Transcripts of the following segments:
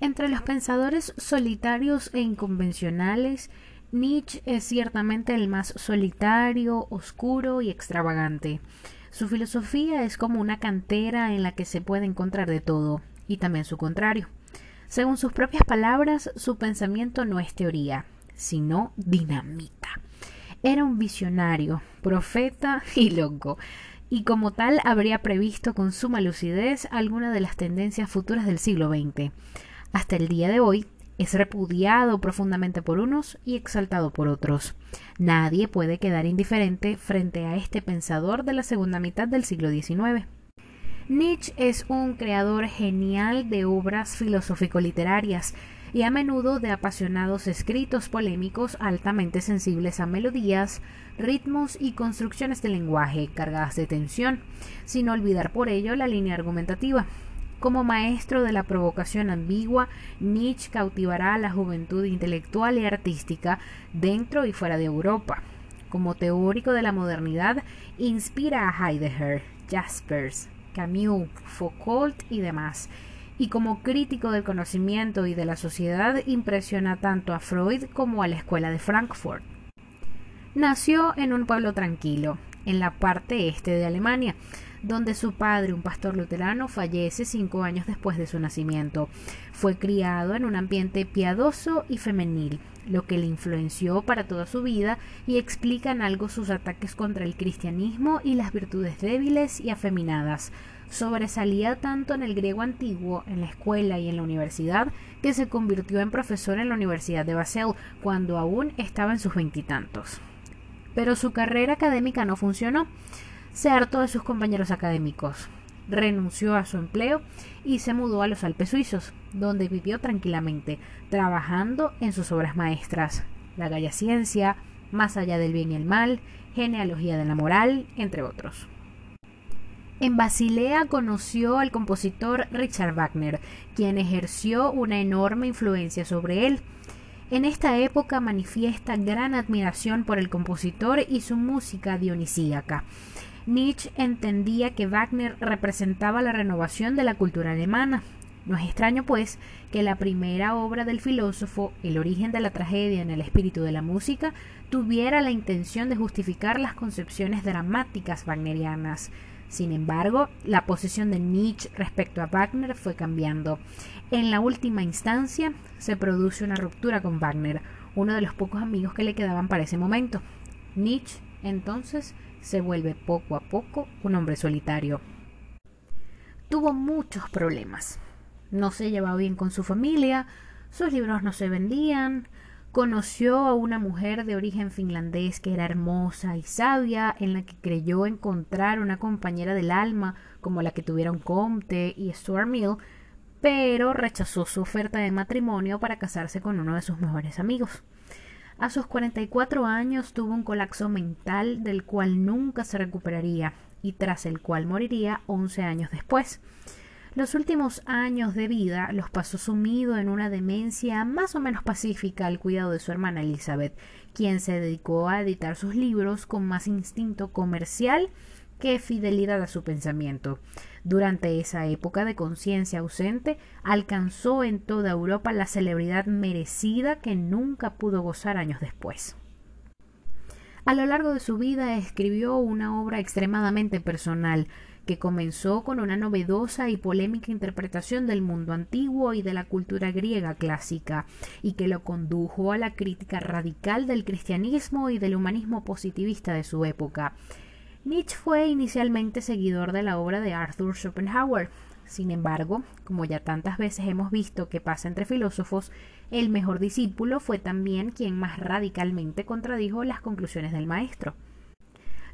Entre los pensadores solitarios e inconvencionales, Nietzsche es ciertamente el más solitario, oscuro y extravagante. Su filosofía es como una cantera en la que se puede encontrar de todo, y también su contrario. Según sus propias palabras, su pensamiento no es teoría, sino dinamita. Era un visionario, profeta y loco, y como tal habría previsto con suma lucidez alguna de las tendencias futuras del siglo XX. Hasta el día de hoy es repudiado profundamente por unos y exaltado por otros. Nadie puede quedar indiferente frente a este pensador de la segunda mitad del siglo XIX. Nietzsche es un creador genial de obras filosófico-literarias y a menudo de apasionados escritos polémicos altamente sensibles a melodías, ritmos y construcciones de lenguaje cargadas de tensión, sin olvidar por ello la línea argumentativa. Como maestro de la provocación ambigua, Nietzsche cautivará a la juventud intelectual y artística dentro y fuera de Europa. Como teórico de la modernidad, inspira a Heidegger, Jaspers, Camus, Foucault y demás. Y como crítico del conocimiento y de la sociedad, impresiona tanto a Freud como a la escuela de Frankfurt. Nació en un pueblo tranquilo, en la parte este de Alemania, donde su padre, un pastor luterano, fallece cinco años después de su nacimiento. Fue criado en un ambiente piadoso y femenil, lo que le influenció para toda su vida y explican algo sus ataques contra el cristianismo y las virtudes débiles y afeminadas. Sobresalía tanto en el griego antiguo, en la escuela y en la universidad, que se convirtió en profesor en la Universidad de Basel cuando aún estaba en sus veintitantos. Pero su carrera académica no funcionó se hartó de sus compañeros académicos, renunció a su empleo y se mudó a los Alpes suizos, donde vivió tranquilamente, trabajando en sus obras maestras, La Galla Ciencia, Más allá del bien y el mal, Genealogía de la moral, entre otros. En Basilea conoció al compositor Richard Wagner, quien ejerció una enorme influencia sobre él. En esta época manifiesta gran admiración por el compositor y su música dionisíaca. Nietzsche entendía que Wagner representaba la renovación de la cultura alemana. No es extraño, pues, que la primera obra del filósofo, El origen de la tragedia en el espíritu de la música, tuviera la intención de justificar las concepciones dramáticas wagnerianas. Sin embargo, la posición de Nietzsche respecto a Wagner fue cambiando. En la última instancia, se produce una ruptura con Wagner, uno de los pocos amigos que le quedaban para ese momento. Nietzsche, entonces, se vuelve poco a poco un hombre solitario. Tuvo muchos problemas. No se llevaba bien con su familia, sus libros no se vendían, conoció a una mujer de origen finlandés que era hermosa y sabia, en la que creyó encontrar una compañera del alma como la que tuvieron Comte y Stuart Mill, pero rechazó su oferta de matrimonio para casarse con uno de sus mejores amigos. A sus 44 años tuvo un colapso mental del cual nunca se recuperaría y tras el cual moriría 11 años después. Los últimos años de vida los pasó sumido en una demencia más o menos pacífica al cuidado de su hermana Elizabeth, quien se dedicó a editar sus libros con más instinto comercial que fidelidad a su pensamiento. Durante esa época de conciencia ausente, alcanzó en toda Europa la celebridad merecida que nunca pudo gozar años después. A lo largo de su vida escribió una obra extremadamente personal, que comenzó con una novedosa y polémica interpretación del mundo antiguo y de la cultura griega clásica, y que lo condujo a la crítica radical del cristianismo y del humanismo positivista de su época. Nietzsche fue inicialmente seguidor de la obra de Arthur Schopenhauer. Sin embargo, como ya tantas veces hemos visto que pasa entre filósofos, el mejor discípulo fue también quien más radicalmente contradijo las conclusiones del maestro.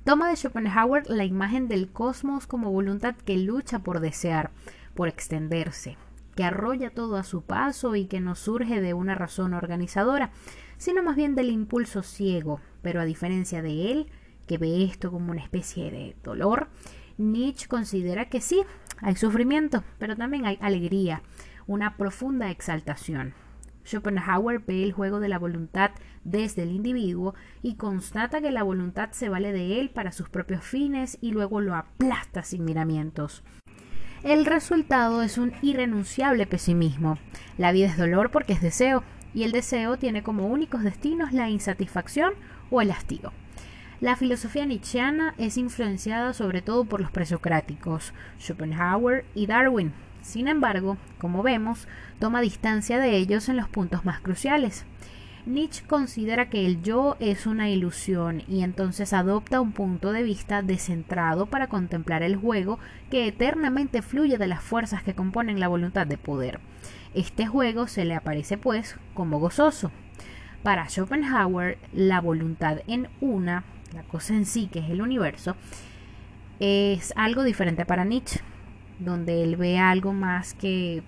Toma de Schopenhauer la imagen del cosmos como voluntad que lucha por desear, por extenderse, que arrolla todo a su paso y que no surge de una razón organizadora, sino más bien del impulso ciego, pero a diferencia de él, que ve esto como una especie de dolor, Nietzsche considera que sí, hay sufrimiento, pero también hay alegría, una profunda exaltación. Schopenhauer ve el juego de la voluntad desde el individuo y constata que la voluntad se vale de él para sus propios fines y luego lo aplasta sin miramientos. el resultado es un irrenunciable pesimismo. La vida es dolor porque es deseo, y el deseo tiene como únicos destinos la insatisfacción o el hastío. La filosofía nietzscheana es influenciada sobre todo por los presocráticos, Schopenhauer y Darwin. Sin embargo, como vemos, toma distancia de ellos en los puntos más cruciales. Nietzsche considera que el yo es una ilusión y entonces adopta un punto de vista descentrado para contemplar el juego que eternamente fluye de las fuerzas que componen la voluntad de poder. Este juego se le aparece pues como gozoso. Para Schopenhauer, la voluntad en una, la cosa en sí que es el universo, es algo diferente para Nietzsche, donde él ve algo más que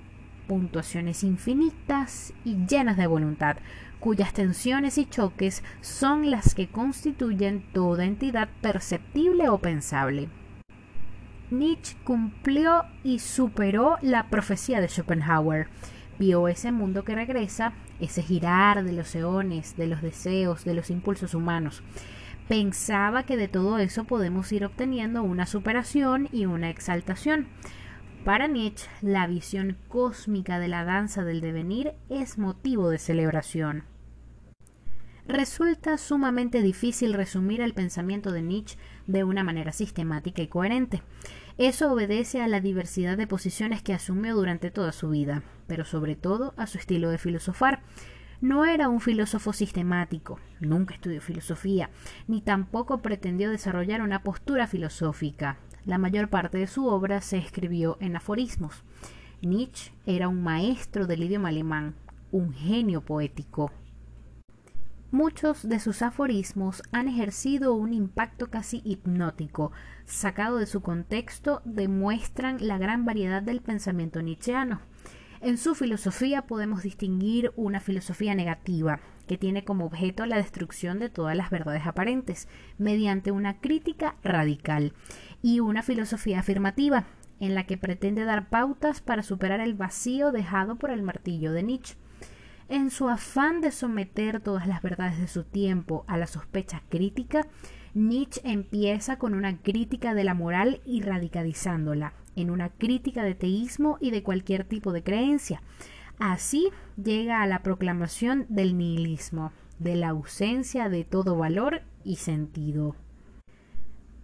puntuaciones infinitas y llenas de voluntad, cuyas tensiones y choques son las que constituyen toda entidad perceptible o pensable. Nietzsche cumplió y superó la profecía de Schopenhauer. Vio ese mundo que regresa, ese girar de los eones, de los deseos, de los impulsos humanos. Pensaba que de todo eso podemos ir obteniendo una superación y una exaltación. Para Nietzsche, la visión cósmica de la danza del devenir es motivo de celebración. Resulta sumamente difícil resumir el pensamiento de Nietzsche de una manera sistemática y coherente. Eso obedece a la diversidad de posiciones que asumió durante toda su vida, pero sobre todo a su estilo de filosofar. No era un filósofo sistemático, nunca estudió filosofía, ni tampoco pretendió desarrollar una postura filosófica. La mayor parte de su obra se escribió en aforismos. Nietzsche era un maestro del idioma alemán, un genio poético. Muchos de sus aforismos han ejercido un impacto casi hipnótico. Sacado de su contexto, demuestran la gran variedad del pensamiento nietzscheano. En su filosofía podemos distinguir una filosofía negativa, que tiene como objeto la destrucción de todas las verdades aparentes, mediante una crítica radical, y una filosofía afirmativa, en la que pretende dar pautas para superar el vacío dejado por el martillo de Nietzsche. En su afán de someter todas las verdades de su tiempo a la sospecha crítica, Nietzsche empieza con una crítica de la moral y radicalizándola en una crítica de teísmo y de cualquier tipo de creencia. Así llega a la proclamación del nihilismo, de la ausencia de todo valor y sentido.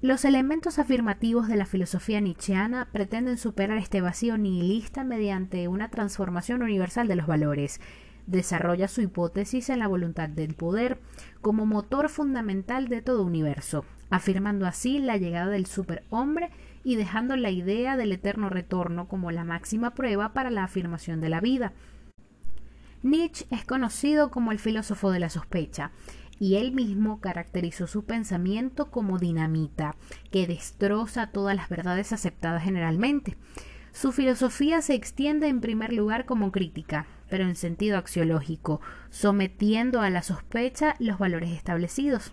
Los elementos afirmativos de la filosofía nietzscheana pretenden superar este vacío nihilista mediante una transformación universal de los valores. Desarrolla su hipótesis en la voluntad del poder como motor fundamental de todo universo, afirmando así la llegada del superhombre y dejando la idea del eterno retorno como la máxima prueba para la afirmación de la vida. Nietzsche es conocido como el filósofo de la sospecha, y él mismo caracterizó su pensamiento como dinamita, que destroza todas las verdades aceptadas generalmente. Su filosofía se extiende en primer lugar como crítica, pero en sentido axiológico, sometiendo a la sospecha los valores establecidos.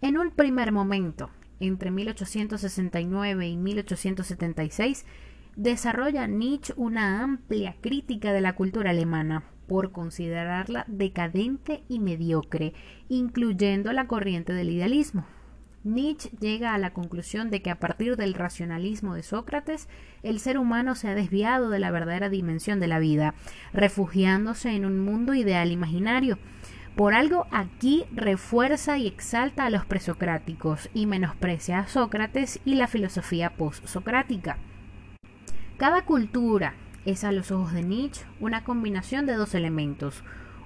En un primer momento, entre 1869 y 1876, desarrolla Nietzsche una amplia crítica de la cultura alemana, por considerarla decadente y mediocre, incluyendo la corriente del idealismo. Nietzsche llega a la conclusión de que a partir del racionalismo de Sócrates, el ser humano se ha desviado de la verdadera dimensión de la vida, refugiándose en un mundo ideal imaginario. Por algo aquí refuerza y exalta a los presocráticos y menosprecia a Sócrates y la filosofía post-socrática. Cada cultura, es a los ojos de Nietzsche una combinación de dos elementos.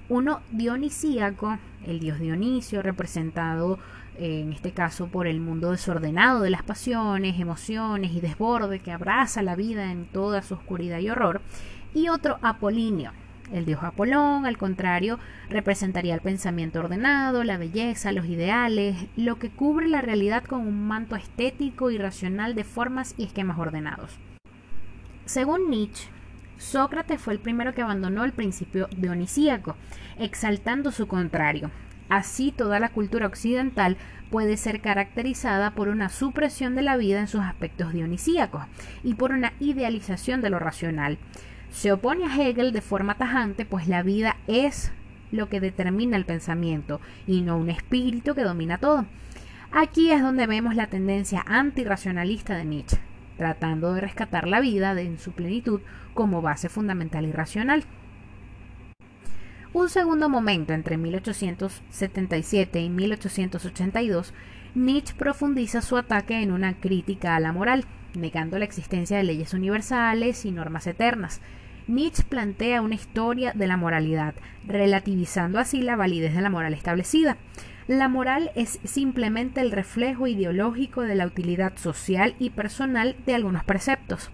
Uno dionisíaco, el dios Dionisio, representado eh, en este caso por el mundo desordenado de las pasiones, emociones y desborde que abraza la vida en toda su oscuridad y horror, y otro apolíneo, el dios Apolón, al contrario, representaría el pensamiento ordenado, la belleza, los ideales, lo que cubre la realidad con un manto estético y racional de formas y esquemas ordenados. Según Nietzsche, Sócrates fue el primero que abandonó el principio dionisíaco, exaltando su contrario. Así toda la cultura occidental puede ser caracterizada por una supresión de la vida en sus aspectos dionisíacos y por una idealización de lo racional. Se opone a Hegel de forma tajante, pues la vida es lo que determina el pensamiento y no un espíritu que domina todo. Aquí es donde vemos la tendencia antirracionalista de Nietzsche tratando de rescatar la vida en su plenitud como base fundamental y racional. Un segundo momento entre 1877 y 1882, Nietzsche profundiza su ataque en una crítica a la moral, negando la existencia de leyes universales y normas eternas. Nietzsche plantea una historia de la moralidad, relativizando así la validez de la moral establecida. La moral es simplemente el reflejo ideológico de la utilidad social y personal de algunos preceptos.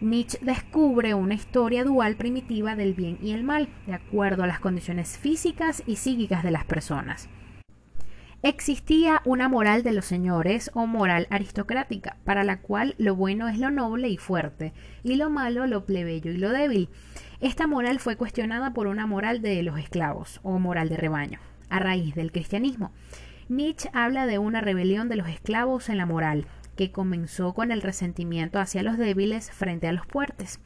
Nietzsche descubre una historia dual primitiva del bien y el mal, de acuerdo a las condiciones físicas y psíquicas de las personas. Existía una moral de los señores o moral aristocrática, para la cual lo bueno es lo noble y fuerte, y lo malo lo plebeyo y lo débil. Esta moral fue cuestionada por una moral de los esclavos, o moral de rebaño, a raíz del cristianismo. Nietzsche habla de una rebelión de los esclavos en la moral, que comenzó con el resentimiento hacia los débiles frente a los fuertes.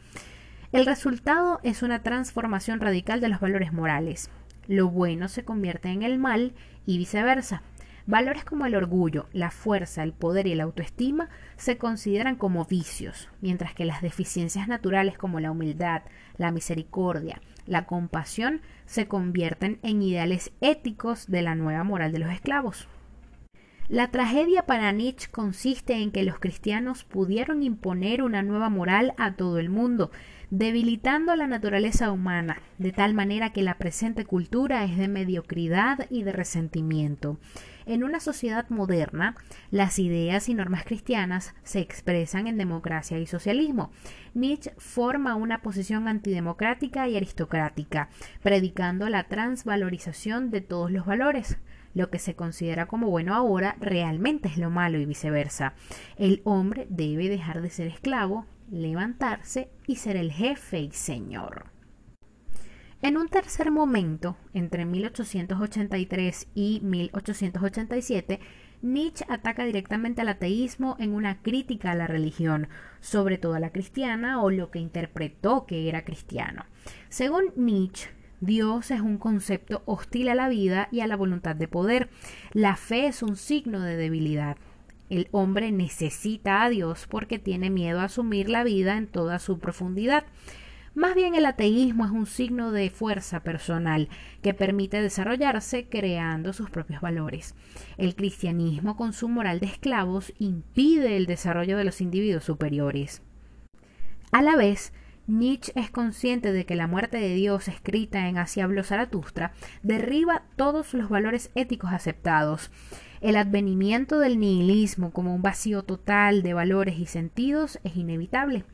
El resultado es una transformación radical de los valores morales. Lo bueno se convierte en el mal y viceversa. Valores como el orgullo, la fuerza, el poder y la autoestima se consideran como vicios, mientras que las deficiencias naturales como la humildad, la misericordia, la compasión se convierten en ideales éticos de la nueva moral de los esclavos. La tragedia para Nietzsche consiste en que los cristianos pudieron imponer una nueva moral a todo el mundo, debilitando la naturaleza humana, de tal manera que la presente cultura es de mediocridad y de resentimiento. En una sociedad moderna, las ideas y normas cristianas se expresan en democracia y socialismo. Nietzsche forma una posición antidemocrática y aristocrática, predicando la transvalorización de todos los valores. Lo que se considera como bueno ahora realmente es lo malo y viceversa. El hombre debe dejar de ser esclavo, levantarse y ser el jefe y señor. En un tercer momento, entre 1883 y 1887, Nietzsche ataca directamente al ateísmo en una crítica a la religión, sobre todo a la cristiana o lo que interpretó que era cristiano. Según Nietzsche, Dios es un concepto hostil a la vida y a la voluntad de poder. La fe es un signo de debilidad. El hombre necesita a Dios porque tiene miedo a asumir la vida en toda su profundidad. Más bien el ateísmo es un signo de fuerza personal que permite desarrollarse creando sus propios valores. El cristianismo con su moral de esclavos impide el desarrollo de los individuos superiores. A la vez, Nietzsche es consciente de que la muerte de Dios escrita en Así habló Zaratustra derriba todos los valores éticos aceptados. El advenimiento del nihilismo como un vacío total de valores y sentidos es inevitable.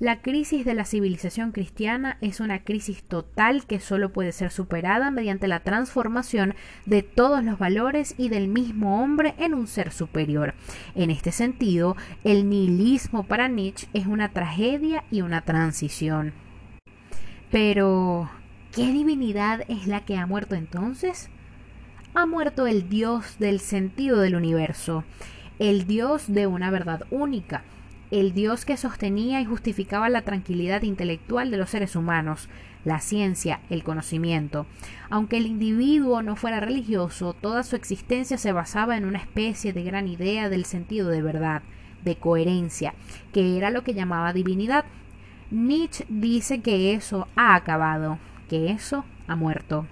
La crisis de la civilización cristiana es una crisis total que solo puede ser superada mediante la transformación de todos los valores y del mismo hombre en un ser superior. En este sentido, el nihilismo para Nietzsche es una tragedia y una transición. Pero, ¿qué divinidad es la que ha muerto entonces? Ha muerto el Dios del sentido del universo, el Dios de una verdad única el Dios que sostenía y justificaba la tranquilidad intelectual de los seres humanos, la ciencia, el conocimiento. Aunque el individuo no fuera religioso, toda su existencia se basaba en una especie de gran idea del sentido de verdad, de coherencia, que era lo que llamaba divinidad. Nietzsche dice que eso ha acabado, que eso ha muerto.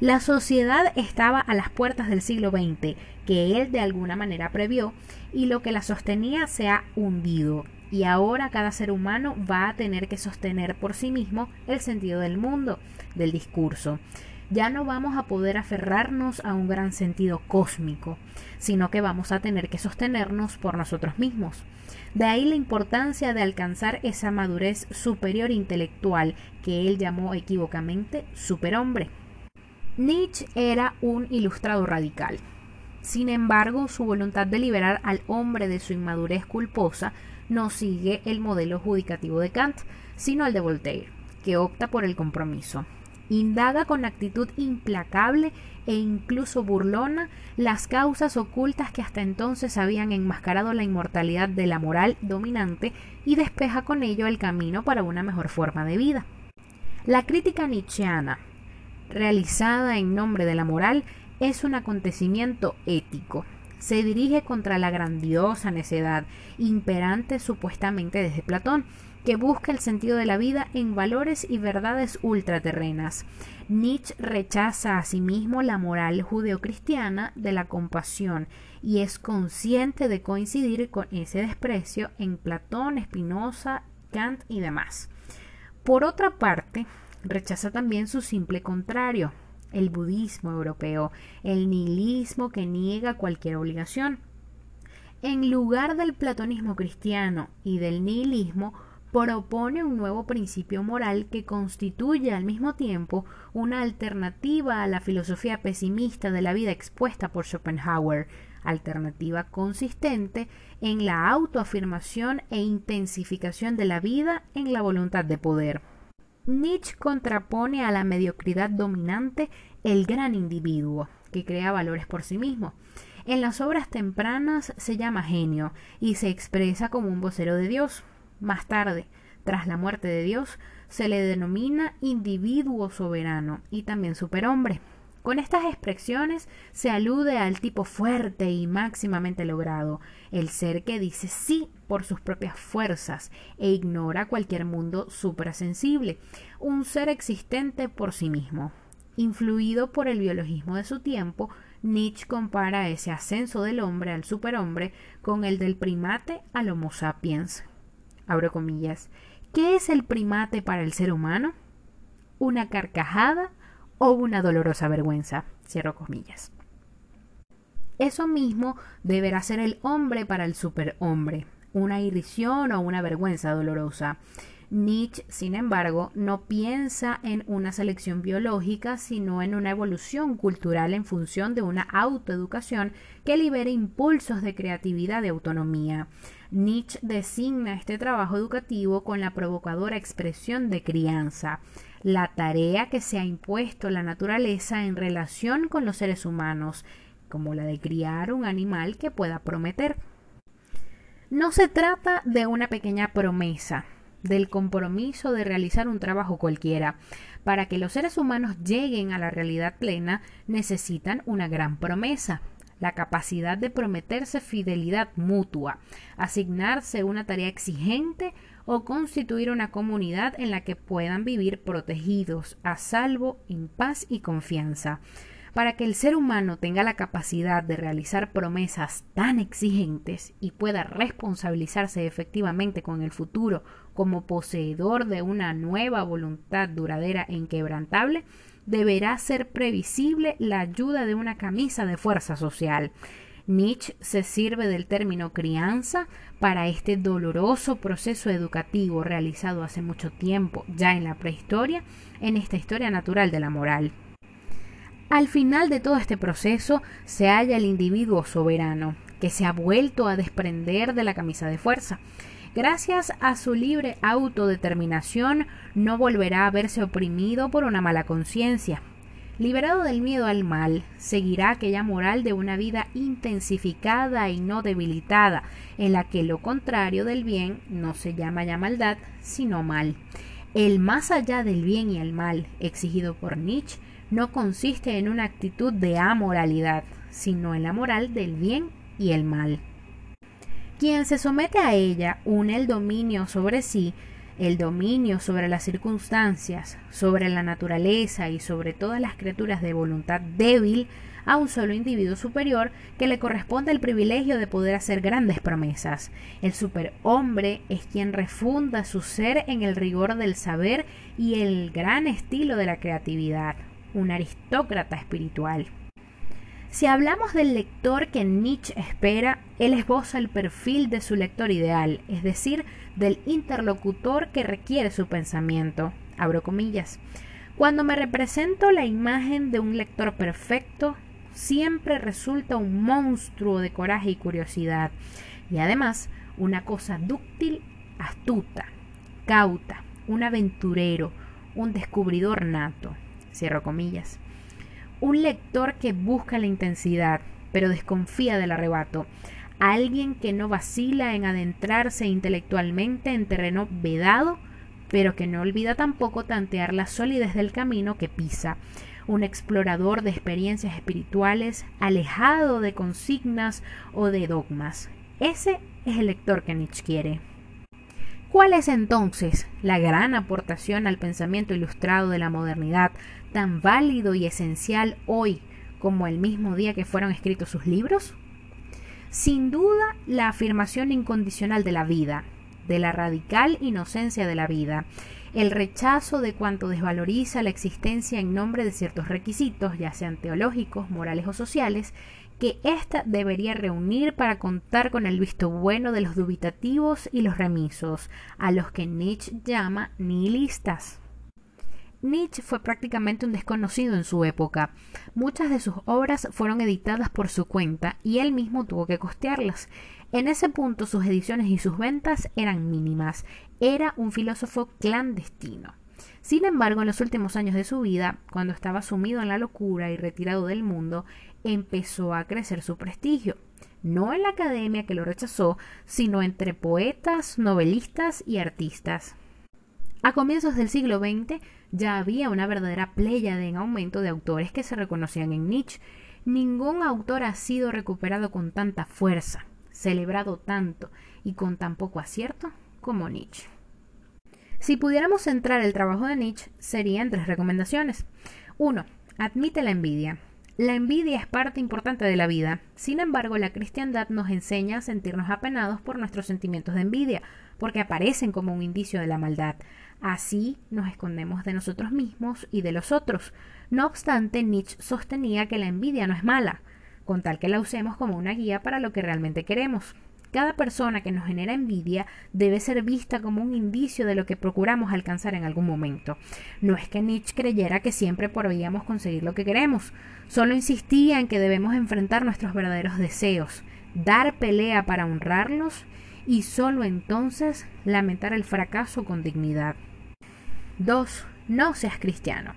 La sociedad estaba a las puertas del siglo XX, que él de alguna manera previó, y lo que la sostenía se ha hundido. Y ahora cada ser humano va a tener que sostener por sí mismo el sentido del mundo, del discurso. Ya no vamos a poder aferrarnos a un gran sentido cósmico, sino que vamos a tener que sostenernos por nosotros mismos. De ahí la importancia de alcanzar esa madurez superior intelectual que él llamó equivocamente superhombre. Nietzsche era un ilustrado radical. Sin embargo, su voluntad de liberar al hombre de su inmadurez culposa no sigue el modelo judicativo de Kant, sino el de Voltaire, que opta por el compromiso. Indaga con actitud implacable e incluso burlona las causas ocultas que hasta entonces habían enmascarado la inmortalidad de la moral dominante y despeja con ello el camino para una mejor forma de vida. La crítica nietzscheana realizada en nombre de la moral es un acontecimiento ético. Se dirige contra la grandiosa necedad, imperante supuestamente desde Platón, que busca el sentido de la vida en valores y verdades ultraterrenas. Nietzsche rechaza asimismo la moral judeocristiana de la compasión y es consciente de coincidir con ese desprecio en Platón, Spinoza, Kant y demás. Por otra parte, rechaza también su simple contrario, el budismo europeo, el nihilismo que niega cualquier obligación. En lugar del platonismo cristiano y del nihilismo, propone un nuevo principio moral que constituye al mismo tiempo una alternativa a la filosofía pesimista de la vida expuesta por Schopenhauer, alternativa consistente en la autoafirmación e intensificación de la vida en la voluntad de poder. Nietzsche contrapone a la mediocridad dominante el gran individuo, que crea valores por sí mismo. En las obras tempranas se llama genio y se expresa como un vocero de Dios. Más tarde, tras la muerte de Dios, se le denomina individuo soberano y también superhombre. Con estas expresiones se alude al tipo fuerte y máximamente logrado, el ser que dice sí por sus propias fuerzas e ignora cualquier mundo suprasensible, un ser existente por sí mismo. Influido por el biologismo de su tiempo, Nietzsche compara ese ascenso del hombre al superhombre con el del primate al Homo sapiens. Abro comillas. ¿Qué es el primate para el ser humano? Una carcajada o una dolorosa vergüenza. Cierro comillas. Eso mismo deberá ser el hombre para el superhombre, una irrisión o una vergüenza dolorosa. Nietzsche, sin embargo, no piensa en una selección biológica, sino en una evolución cultural en función de una autoeducación que libere impulsos de creatividad y autonomía. Nietzsche designa este trabajo educativo con la provocadora expresión de crianza la tarea que se ha impuesto la naturaleza en relación con los seres humanos, como la de criar un animal que pueda prometer. No se trata de una pequeña promesa, del compromiso de realizar un trabajo cualquiera. Para que los seres humanos lleguen a la realidad plena necesitan una gran promesa, la capacidad de prometerse fidelidad mutua, asignarse una tarea exigente o constituir una comunidad en la que puedan vivir protegidos, a salvo, en paz y confianza. Para que el ser humano tenga la capacidad de realizar promesas tan exigentes y pueda responsabilizarse efectivamente con el futuro como poseedor de una nueva voluntad duradera e inquebrantable, deberá ser previsible la ayuda de una camisa de fuerza social. Nietzsche se sirve del término crianza para este doloroso proceso educativo realizado hace mucho tiempo, ya en la prehistoria, en esta historia natural de la moral. Al final de todo este proceso se halla el individuo soberano, que se ha vuelto a desprender de la camisa de fuerza. Gracias a su libre autodeterminación, no volverá a verse oprimido por una mala conciencia, Liberado del miedo al mal, seguirá aquella moral de una vida intensificada y no debilitada, en la que lo contrario del bien no se llama ya maldad, sino mal. El más allá del bien y el mal, exigido por Nietzsche, no consiste en una actitud de amoralidad, sino en la moral del bien y el mal. Quien se somete a ella une el dominio sobre sí el dominio sobre las circunstancias, sobre la naturaleza y sobre todas las criaturas de voluntad débil a un solo individuo superior que le corresponde el privilegio de poder hacer grandes promesas. El superhombre es quien refunda su ser en el rigor del saber y el gran estilo de la creatividad, un aristócrata espiritual. Si hablamos del lector que Nietzsche espera, él esboza el perfil de su lector ideal, es decir, del interlocutor que requiere su pensamiento. Abro comillas. Cuando me represento la imagen de un lector perfecto, siempre resulta un monstruo de coraje y curiosidad, y además una cosa dúctil, astuta, cauta, un aventurero, un descubridor nato. Cierro comillas un lector que busca la intensidad, pero desconfía del arrebato, alguien que no vacila en adentrarse intelectualmente en terreno vedado pero que no olvida tampoco tantear la solidez del camino que pisa. Un explorador de experiencias espirituales, alejado de consignas o de dogmas. Ese es el lector que Nietzsche quiere. ¿Cuál es entonces la gran aportación al pensamiento ilustrado de la modernidad, tan válido y esencial hoy como el mismo día que fueron escritos sus libros? Sin duda, la afirmación incondicional de la vida, de la radical inocencia de la vida, el rechazo de cuanto desvaloriza la existencia en nombre de ciertos requisitos, ya sean teológicos, morales o sociales, que ésta debería reunir para contar con el visto bueno de los dubitativos y los remisos, a los que Nietzsche llama nihilistas. Nietzsche fue prácticamente un desconocido en su época. Muchas de sus obras fueron editadas por su cuenta y él mismo tuvo que costearlas. En ese punto sus ediciones y sus ventas eran mínimas. Era un filósofo clandestino. Sin embargo, en los últimos años de su vida, cuando estaba sumido en la locura y retirado del mundo, empezó a crecer su prestigio. No en la academia que lo rechazó, sino entre poetas, novelistas y artistas. A comienzos del siglo XX ya había una verdadera pléyade en aumento de autores que se reconocían en Nietzsche. Ningún autor ha sido recuperado con tanta fuerza, celebrado tanto y con tan poco acierto como Nietzsche. Si pudiéramos centrar el trabajo de Nietzsche, serían tres recomendaciones. 1. Admite la envidia. La envidia es parte importante de la vida. Sin embargo, la cristiandad nos enseña a sentirnos apenados por nuestros sentimientos de envidia, porque aparecen como un indicio de la maldad. Así nos escondemos de nosotros mismos y de los otros. No obstante, Nietzsche sostenía que la envidia no es mala, con tal que la usemos como una guía para lo que realmente queremos. Cada persona que nos genera envidia debe ser vista como un indicio de lo que procuramos alcanzar en algún momento. No es que Nietzsche creyera que siempre podríamos conseguir lo que queremos, solo insistía en que debemos enfrentar nuestros verdaderos deseos, dar pelea para honrarlos y solo entonces lamentar el fracaso con dignidad. 2. No seas cristiano.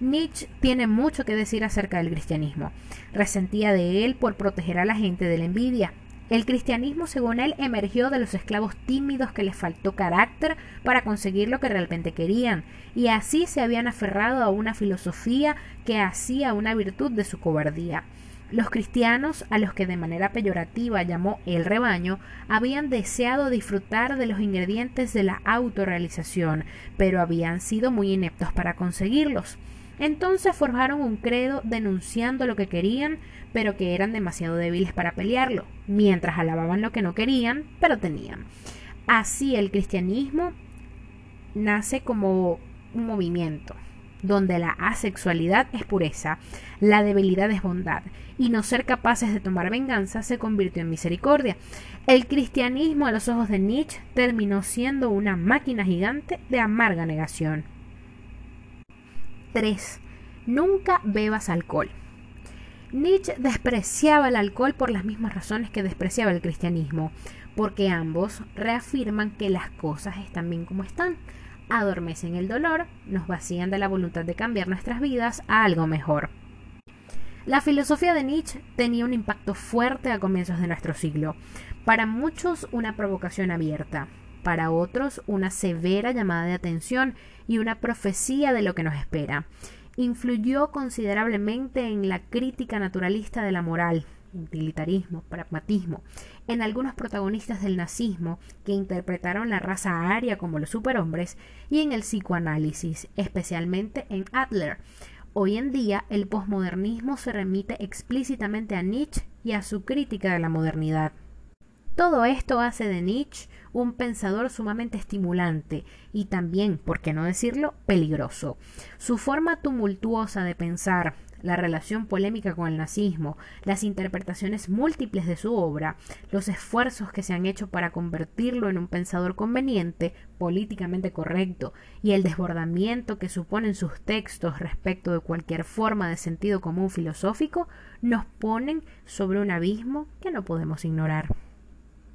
Nietzsche tiene mucho que decir acerca del cristianismo. Resentía de él por proteger a la gente de la envidia. El cristianismo, según él, emergió de los esclavos tímidos que les faltó carácter para conseguir lo que realmente querían, y así se habían aferrado a una filosofía que hacía una virtud de su cobardía. Los cristianos, a los que de manera peyorativa llamó el rebaño, habían deseado disfrutar de los ingredientes de la autorrealización, pero habían sido muy ineptos para conseguirlos. Entonces forjaron un credo denunciando lo que querían, pero que eran demasiado débiles para pelearlo, mientras alababan lo que no querían, pero tenían. Así el cristianismo nace como un movimiento, donde la asexualidad es pureza, la debilidad es bondad, y no ser capaces de tomar venganza se convirtió en misericordia. El cristianismo a los ojos de Nietzsche terminó siendo una máquina gigante de amarga negación. 3. Nunca bebas alcohol. Nietzsche despreciaba el alcohol por las mismas razones que despreciaba el cristianismo, porque ambos reafirman que las cosas están bien como están adormecen el dolor, nos vacían de la voluntad de cambiar nuestras vidas a algo mejor. La filosofía de Nietzsche tenía un impacto fuerte a comienzos de nuestro siglo. Para muchos una provocación abierta, para otros una severa llamada de atención y una profecía de lo que nos espera. Influyó considerablemente en la crítica naturalista de la moral, utilitarismo, pragmatismo, en algunos protagonistas del nazismo que interpretaron la raza aria como los superhombres y en el psicoanálisis, especialmente en Adler. Hoy en día el posmodernismo se remite explícitamente a Nietzsche y a su crítica de la modernidad. Todo esto hace de Nietzsche un pensador sumamente estimulante y también, por qué no decirlo, peligroso. Su forma tumultuosa de pensar, la relación polémica con el nazismo, las interpretaciones múltiples de su obra, los esfuerzos que se han hecho para convertirlo en un pensador conveniente, políticamente correcto, y el desbordamiento que suponen sus textos respecto de cualquier forma de sentido común filosófico, nos ponen sobre un abismo que no podemos ignorar.